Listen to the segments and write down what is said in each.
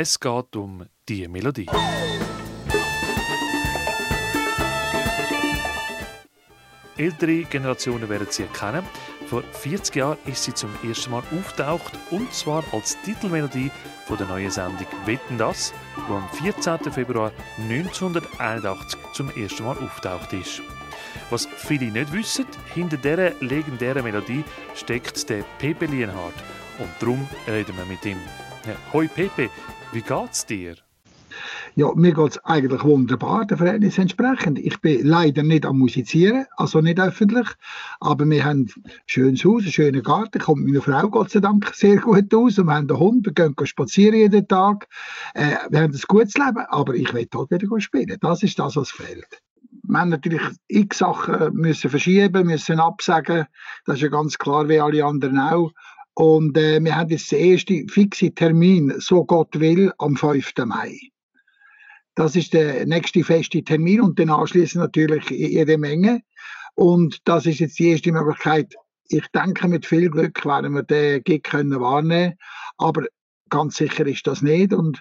Es geht um die Melodie. Ältere Generationen werden sie erkennen. Vor 40 Jahren ist sie zum ersten Mal auftaucht und zwar als Titelmelodie von der neuen Sendung Wetten das, wo am 14. Februar 1981 zum ersten Mal auftaucht ist. Was viele nicht wissen, hinter dieser legendären Melodie steckt der Pepe Lienhardt und darum reden wir mit ihm. Hoi Pepe, wie geht's dir? Ja, mir geht es eigentlich wunderbar, der Verhältnis entsprechend. Ich bin leider nicht am Musizieren, also nicht öffentlich, aber wir haben ein schönes Haus, einen schönen Garten, kommt meine Frau Gott sei Dank sehr gut aus und wir haben einen Hund, wir gehen spazieren jeden Tag. Äh, wir haben ein gutes Leben, aber ich will halt wieder spielen. Das ist das, was fehlt. Wir haben natürlich x Sachen müssen verschieben, müssen absagen. Das ist ja ganz klar, wie alle anderen auch. Und äh, wir haben jetzt den ersten fixen Termin, so Gott will, am 5. Mai. Das ist der nächste feste Termin und dann anschließend natürlich jede Menge. Und das ist jetzt die erste Möglichkeit. Ich denke, mit viel Glück werden wir den Gig können wahrnehmen. Aber ganz sicher ist das nicht. Und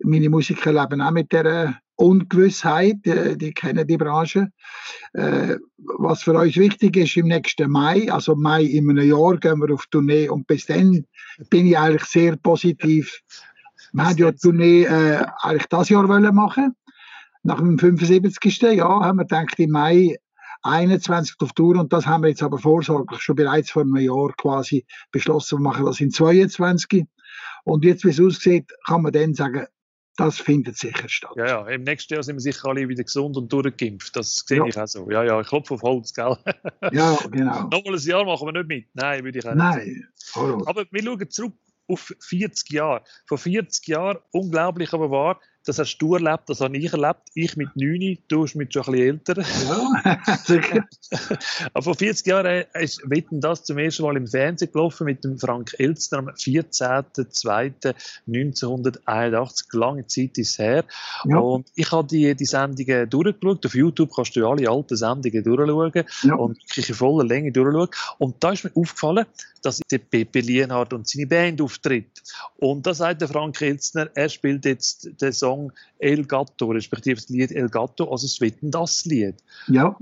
meine Musiker leben auch mit der Ungewissheit, die, die kennen die Branche. Äh, was für uns wichtig ist, im nächsten Mai, also Mai in einem Jahr, gehen wir auf Tournee und bis dann bin ich eigentlich sehr positiv wir haben ja die Tournee äh, eigentlich das Jahr wollen machen. Nach dem 75. Jahr haben wir gedacht, im Mai 21 auf Tour und das haben wir jetzt aber vorsorglich schon bereits vor einem Jahr quasi beschlossen. Wir machen das in 22. Und jetzt, wie es aussieht, kann man dann sagen, das findet sicher statt. Ja, ja, im nächsten Jahr sind wir sicher alle wieder gesund und durchgeimpft. Das sehe ja. ich auch so. Ja, ja, ich klopfe auf Holz, gell? ja, genau. Nochmal ein Jahr machen wir nicht mit. Nein, würde ich auch nicht Nein. Aber wir schauen zurück auf 40 Jahre. Vor 40 Jahren, unglaublich aber wahr, das hast du erlebt, das habe ich erlebt. Ich mit 9, du bist mit schon ein bisschen älter. Ja, Aber vor 40 Jahren ist Wetten das zum ersten Mal im Fernsehen gelaufen mit dem Frank Elstner am 14.02.1981. Lange Zeit ist her. Ja. Und ich habe die, die Sendungen durchgeschaut. Auf YouTube kannst du alle alten Sendungen durchschauen ja. und wirklich in voller Länge durchschauen. Und da ist mir aufgefallen, dass der Pepe Lienhardt und seine Band auftritt. Und da sagt der Frank Elstner, er spielt jetzt den Song Song El Gatto, respektive das Lied El Gatto, also das Wetten das Lied. Ja.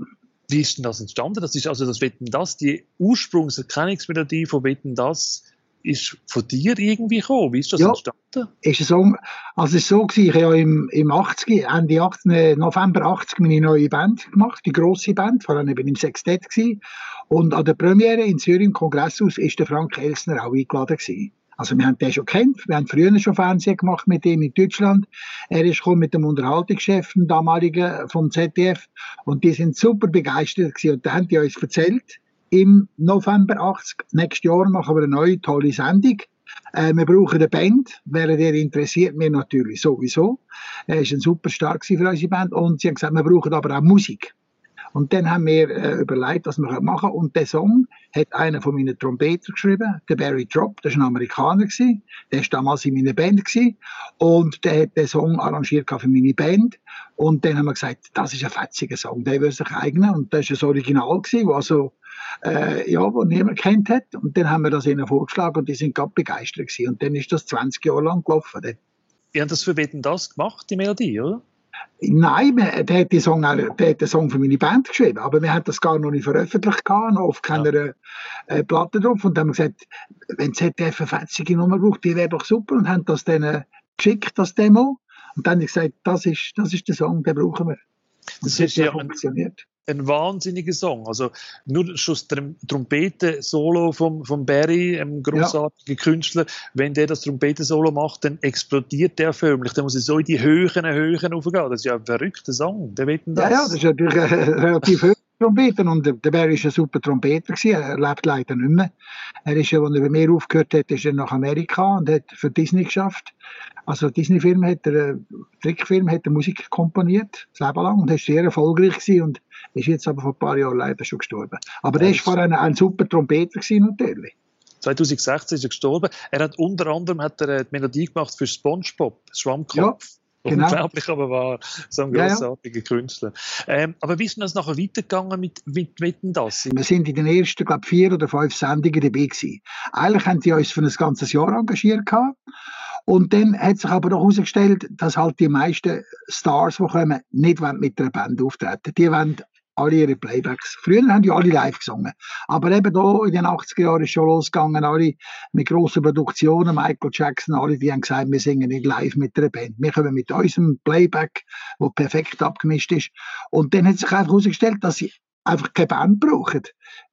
Wie ist denn das entstanden? Das ist also das Wetten das, die Ursprungserkennungsmelodie von Wetten das ist von dir irgendwie gekommen. Wie ist das ja, entstanden? Ist es so, also es ist so gewesen, ich habe ja im, im 80, Ende 80, November 80 meine neue Band gemacht, die grosse Band, vor allem eben im Sextett gewesen. Und an der Premiere in Zürich im Kongresshaus ist der Frank Elsner auch eingeladen gewesen. Also wir haben den schon kennt, wir haben früher schon Fernsehen gemacht mit ihm in Deutschland. Er ist gekommen mit dem Unterhaltungschef, dem damaligen vom ZDF und die sind super begeistert gewesen. und da haben die uns erzählt, im November 80, nächstes Jahr machen wir eine neue tolle Sendung. Äh, wir brauchen eine Band. Wäre der interessiert, mir natürlich sowieso. Er ist ein super stark für unsere Band. Und sie haben gesagt, wir brauchen aber auch Musik. Und dann haben wir äh, überlegt, was wir machen Und der Song hat einer von meinen Trompeter geschrieben, der Barry Drop, das war ein Amerikaner, gewesen. der war damals in meiner Band. Gewesen. Und der hat den Song arrangiert für meine Band. Und dann haben wir gesagt, das ist ein fetziger Song, der will sich eignen. Und das war ein Original, gewesen, also äh, ja, niemand kennt hat. Und dann haben wir das ihnen vorgeschlagen und die sind ganz begeistert gewesen. Und dann ist das 20 Jahre lang gelaufen. Ihr habt das für Wetten das gemacht, die Melodie, oder? Nein, der hat, den Song, der hat den Song für meine Band geschrieben, aber wir haben das gar noch nicht veröffentlicht, noch auf keiner ja. äh, Platte drauf. Und dann haben wir gesagt, wenn ZDF eine fetzige Nummer braucht, die wäre doch super und haben das dann geschickt, das Demo. Und dann habe ich gesagt, das ist, das ist der Song, den brauchen wir. Und das, das ist ja funktioniert ein wahnsinniger Song. Also nur schon das Trompeten-Solo vom, vom Barry, einem großartigen ja. Künstler, wenn der das Trompeten-Solo macht, dann explodiert der förmlich. Dann muss er so in die Höhen, Höhen aufgehen. Das ist ja ein verrückter Song. Der wird das. Ja, ja, das ist natürlich äh, relativ hoch. Trompeten und der Barry war ein super Trompeter gewesen. Er lebt leider nicht mehr. Er ist ja, als er bei mir aufgehört hat, ist er nach Amerika und hat für Disney geschafft. Also Disney-Film hat er, äh, Trickfilm hat er Musik komponiert, das Leben lang und ist sehr erfolgreich gewesen und ist jetzt aber vor ein paar Jahren leider schon gestorben. Aber ja, der war vorher ein, super Trompeter gewesen, natürlich. 2016 ist er gestorben. Er hat unter anderem hat er äh, die Melodie gemacht für SpongeBob, Schwammkopf. Ja. Genau. Unglaublich, aber war so ein großartiger ja, ja. Künstler. Ähm, aber wie ist denn das nachher weitergegangen mit, mit Wetten das? Wir sind in den ersten, glaube vier oder fünf Sendungen dabei gewesen. Eigentlich haben die uns für ein ganzes Jahr engagiert gehabt. Und dann hat sich aber doch herausgestellt, dass halt die meisten Stars, die kommen, nicht mit einer Band auftreten. Die wollen alle ihre Playbacks. Früher haben die alle live gesungen. Aber eben da in den 80er Jahren ist schon losgegangen, alle mit grossen Produktionen, Michael Jackson, alle, die haben gesagt, wir singen nicht live mit einer Band. Wir kommen mit unserem Playback, wo perfekt abgemischt ist. Und dann hat sich einfach herausgestellt, dass sie einfach keine Band brauchen.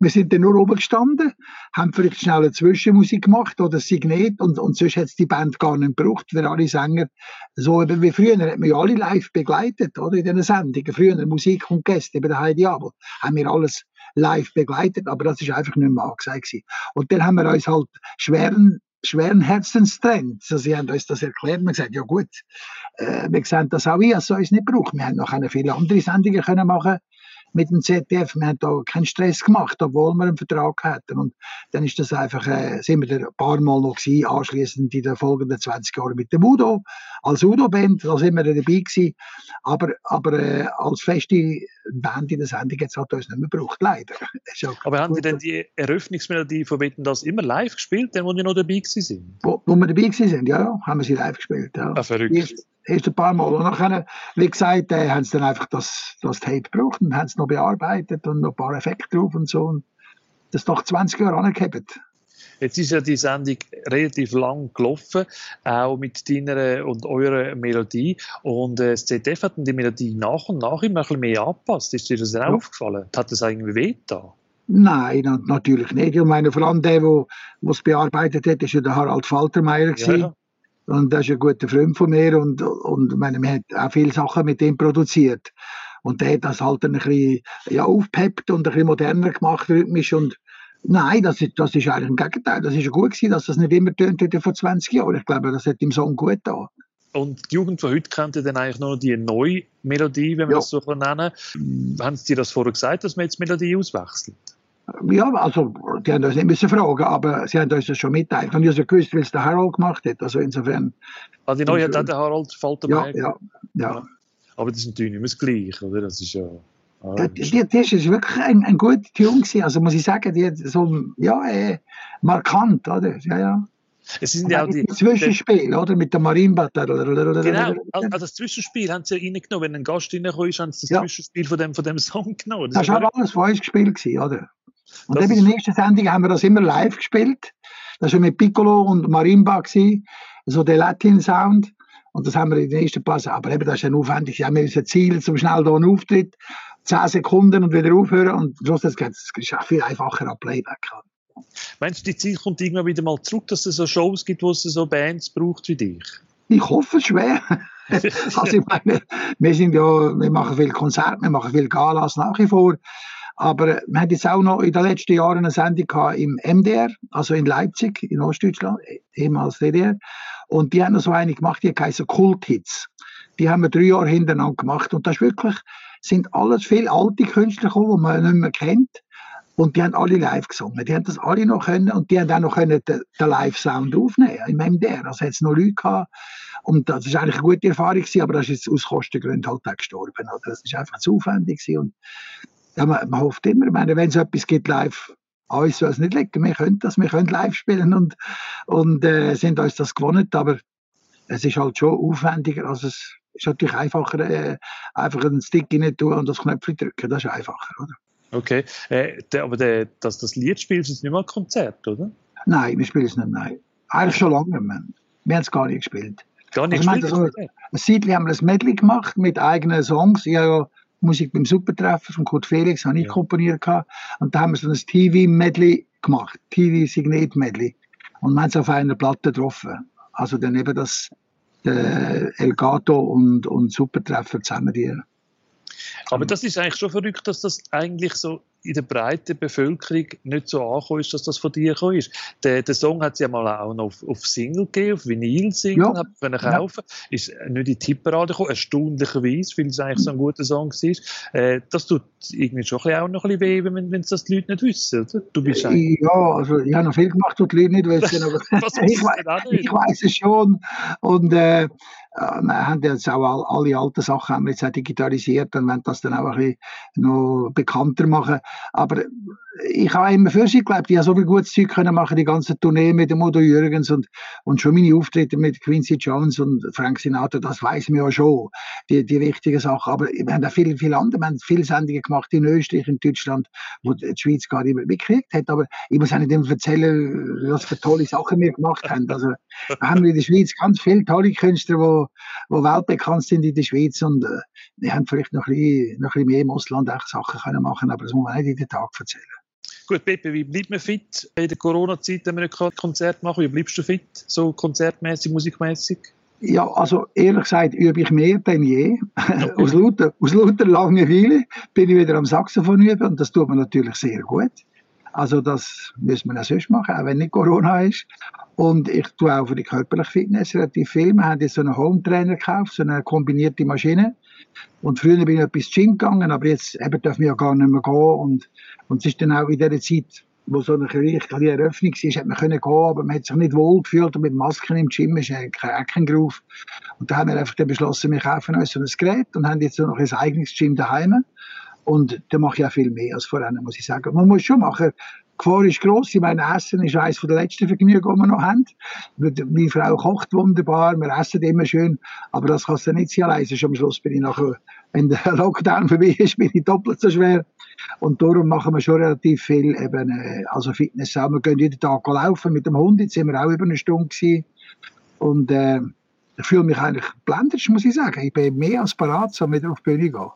Wir sind dann nur oben gestanden, haben vielleicht schnell eine Zwischenmusik gemacht oder Signet und, und sonst es die Band gar nicht gebraucht, weil alle Sänger, so eben wie früher, hat man ja alle live begleitet, oder, in diesen Sendungen. Früher Musik und Gäste, bei der Heidi Abel, haben wir alles live begleitet, aber das ist einfach nicht mehr angesagt Und dann haben wir uns halt schweren schweren Herzens trennt. Also sie haben uns das erklärt. Wir haben gesagt, ja gut, äh, wir sehen das auch ich, als es uns nicht braucht. Wir haben noch viele andere Sendungen können machen mit dem ZDF. Wir haben da keinen Stress gemacht, obwohl wir einen Vertrag hatten. Und dann ist das einfach, äh, sind wir da ein paar Mal noch gewesen, anschließend in den folgenden 20 Jahren mit dem Udo, als Udo-Band, da sind wir dabei gewesen. Aber, aber äh, als feste Band in der Sendung jetzt hat uns nicht mehr gebraucht, leider. aber haben Sie denn die Eröffnungsmelodie von Wetten das immer live gespielt, dann wo Sie noch dabei sind? Wo, wo wir dabei sind, ja, haben wir sie live gespielt. Ja. Ah, verrückt erst ein paar Mal. Und dann, wie gesagt, äh, haben sie dann einfach das, das Tape gebraucht und haben es noch bearbeitet und noch ein paar Effekte drauf und so. Und das doch 20 Jahre angehebt. Jetzt ist ja die Sendung relativ lang gelaufen, auch mit deiner und eurer Melodie. Und äh, das ZDF hat die Melodie nach und nach immer ein bisschen mehr angepasst. Ist dir das ja. aufgefallen? Hat das irgendwie weh da? Nein, natürlich nicht. Ich meine, vor allem der, der es bearbeitet hat, ist ja der Harald Faltermeier. Ja, und das ist ein guter Freund von mir und, und meine, wir haben auch viele Sachen mit ihm produziert. Und der hat das halt ein bisschen ja, aufgepeppt und ein bisschen moderner gemacht, rhythmisch. Und nein, das ist, das ist eigentlich im Gegenteil. Das ist gut gewesen, dass das nicht immer tönt wie vor 20 Jahren. Ich glaube, das hat im Song gut da. Und die Jugend von heute kennt ja dann eigentlich nur die neue Melodie, wenn wir ja. das so nennen. Haben Sie dir das vorher gesagt, dass man jetzt Melodie auswechselt? Ja, also, die haben uns nicht müssen fragen, aber sie haben uns das schon mitteilt. Und ich habe gewusst, weil es der Harold gemacht hat. Also insofern. Also die neue hat der Harold Faltermeier ja, ja, ja, Aber das ist natürlich nicht mehr das Gleiche, oder? Das ist ja. Ah, die, die, das ist wirklich ein, ein guter Tune gewesen. Also muss ich sagen, die so, ja, äh, markant, oder? Ja, ja. Es sind ja auch die, Zwischenspiel, oder? Mit der Marimba. Genau, also das Zwischenspiel haben sie ja reingenommen. Wenn ein Gast reingekommen ist, haben sie das ja. Zwischenspiel von dem, von dem Song genommen. Das, das war alles uns gespielt, gewesen, oder? Und dann bei der nächsten Sendung haben wir das immer live gespielt. Das war mit Piccolo und Marimba, gewesen, so der Latin-Sound. Und das haben wir in den ersten Pass. Aber eben, das ist dann aufwendig. Wir haben ein Ziel zum schnell hier einen Auftritt. 10 Sekunden und wieder aufhören. Und schluss, das ist auch viel einfacher an Playback. Meinst du, die Zeit kommt irgendwann wieder mal zurück, dass es so Shows gibt, wo es so Bands braucht wie dich? Ich hoffe schwer. also ich meine, wir sind ja, wir machen viel Konzerte, wir machen viel Galas nach wie vor. Aber wir haben jetzt auch noch in den letzten Jahren eine Sendung gehabt im MDR, also in Leipzig, in Ostdeutschland, ehemals DDR. Und die haben noch so eine gemacht, die heißt Kulthits. Die haben wir drei Jahre hintereinander gemacht. Und das ist wirklich, sind alles viele alte Künstler gekommen, die man nicht mehr kennt. Und die haben alle live gesungen. Die haben das alle noch können und die haben auch noch können den, den Live-Sound aufnehmen im MDR. Also hat es noch Leute gehabt. Und das ist eigentlich eine gute Erfahrung gewesen, aber das ist jetzt aus Kostengründen halt auch gestorben. Das ist einfach zu aufwendig gewesen. Und ja, man, man hofft immer, meine, wenn es etwas gibt live, uns soll es nicht liegen. Wir können das, wir können live spielen und, und äh, sind uns das gewonnen, aber es ist halt schon aufwendiger, als es ist natürlich einfacher, äh, einfach einen Stick rein tun und das Knöpfchen drücken, das ist einfacher, oder? Okay, äh, der, aber der, das, das Lied spielst ist nicht mehr ein Konzert, oder? Nein, wir spielen es nicht, nein. Eigentlich schon lange, wir, wir haben es gar nicht gespielt. Gar nicht also, gespielt? Also, ein Seitlich haben wir ein Medley gemacht mit eigenen Songs. Ich habe ja Musik beim Supertreffer von Kurt Felix, habe ich ja. komponiert. Gehabt. Und da haben wir so ein TV-Medley gemacht, TV-Signet-Medley. Und wir haben es auf einer Platte getroffen. Also dann eben das äh, Elgato und, und Supertreffer zusammen. Die, aber das ist eigentlich schon verrückt, dass das eigentlich so in der breiten Bevölkerung nicht so angekommen ist, dass das von dir gekommen ist. Der, der Song hat es ja mal auch noch auf, auf Single gegeben, auf Vinyl-Single, ja. können kaufen. Ja. Ist nicht in die Tipperade gekommen, erstaunlicherweise, weil es eigentlich so ein guter Song war. Äh, das tut irgendwie schon auch noch ein bisschen weh, wenn, wenn das die Leute nicht wissen, oder? Du bist äh, ja, also ich habe noch viel gemacht, was die Leute nicht wissen, aber ich, ich weiß es schon. Und äh, wir haben jetzt auch alle alten Sachen haben jetzt auch digitalisiert und wollen das dann auch ein bisschen noch bekannter machen. Uh, Aber ich habe immer für sie geglaubt, ich habe so viel gutes Zeug können machen, die ganze Tournee mit dem Udo Jürgens und, und schon meine Auftritte mit Quincy Jones und Frank Sinatra, das weiß man ja schon, die, die wichtigen Sachen. Aber wir haben auch viele, viele andere, wir haben viele Sendungen gemacht in Österreich, in Deutschland, wo die Schweiz gar nicht mehr mitgekriegt hat. Aber ich muss auch nicht immer erzählen, was für tolle Sachen wir gemacht haben. Also, wir haben in der Schweiz ganz viele tolle Künstler, die, die weltbekannt sind in der Schweiz und äh, die haben vielleicht noch ein, bisschen, noch ein bisschen mehr im Ausland Sachen können machen aber das muss man nicht in den Tag erzählen. Gut, Pepe, wie bleibt man fit in der Corona-Zeit, wenn man nicht Konzert machen Wie bleibst du fit, so konzertmäßig, musikmäßig? Ja, also ehrlich gesagt übe ich mehr denn je. Okay. aus, lauter, aus lauter Langeweile bin ich wieder am Saxophon üben und das tut mir natürlich sehr gut. Also das müssen wir auch sonst machen, auch wenn nicht Corona ist. Und ich tue auch für die körperliche Fitness relativ viel. Wir haben jetzt so einen Home-Trainer gekauft, so eine kombinierte Maschine. Und früher bin ich etwas Gym gegangen, aber jetzt eben dürfen wir ja gar nicht mehr gehen. Und, und es ist dann auch in dieser Zeit, wo so eine richtige Eröffnung war, hat man können gehen, aber man hat sich nicht wohl gefühlt und mit Masken im Gym ist kein Eckengruf. Und da haben wir einfach dann beschlossen, wir kaufen uns so ein Gerät und haben jetzt noch ein eigenes Gym daheim. Und da mache ich auch viel mehr als vorher, muss ich sagen. Man muss schon machen, Gefahr ist gross. Ich meine, Essen ist eines der letzten Vergnügen, die wir noch haben. Meine Frau kocht wunderbar, wir essen immer schön, aber das kannst du nicht sein allein. Am Schluss bin ich nachher, wenn der Lockdown vorbei ist, bin ich doppelt so schwer. Und darum machen wir schon relativ viel eben, äh, also Fitness. Wir gehen jeden Tag laufen mit dem Hund. Jetzt sind wir auch über eine Stunde gewesen. Und äh, ich fühle mich eigentlich blendet, muss ich sagen. Ich bin mehr als parat, um wieder auf die Bühne gehen.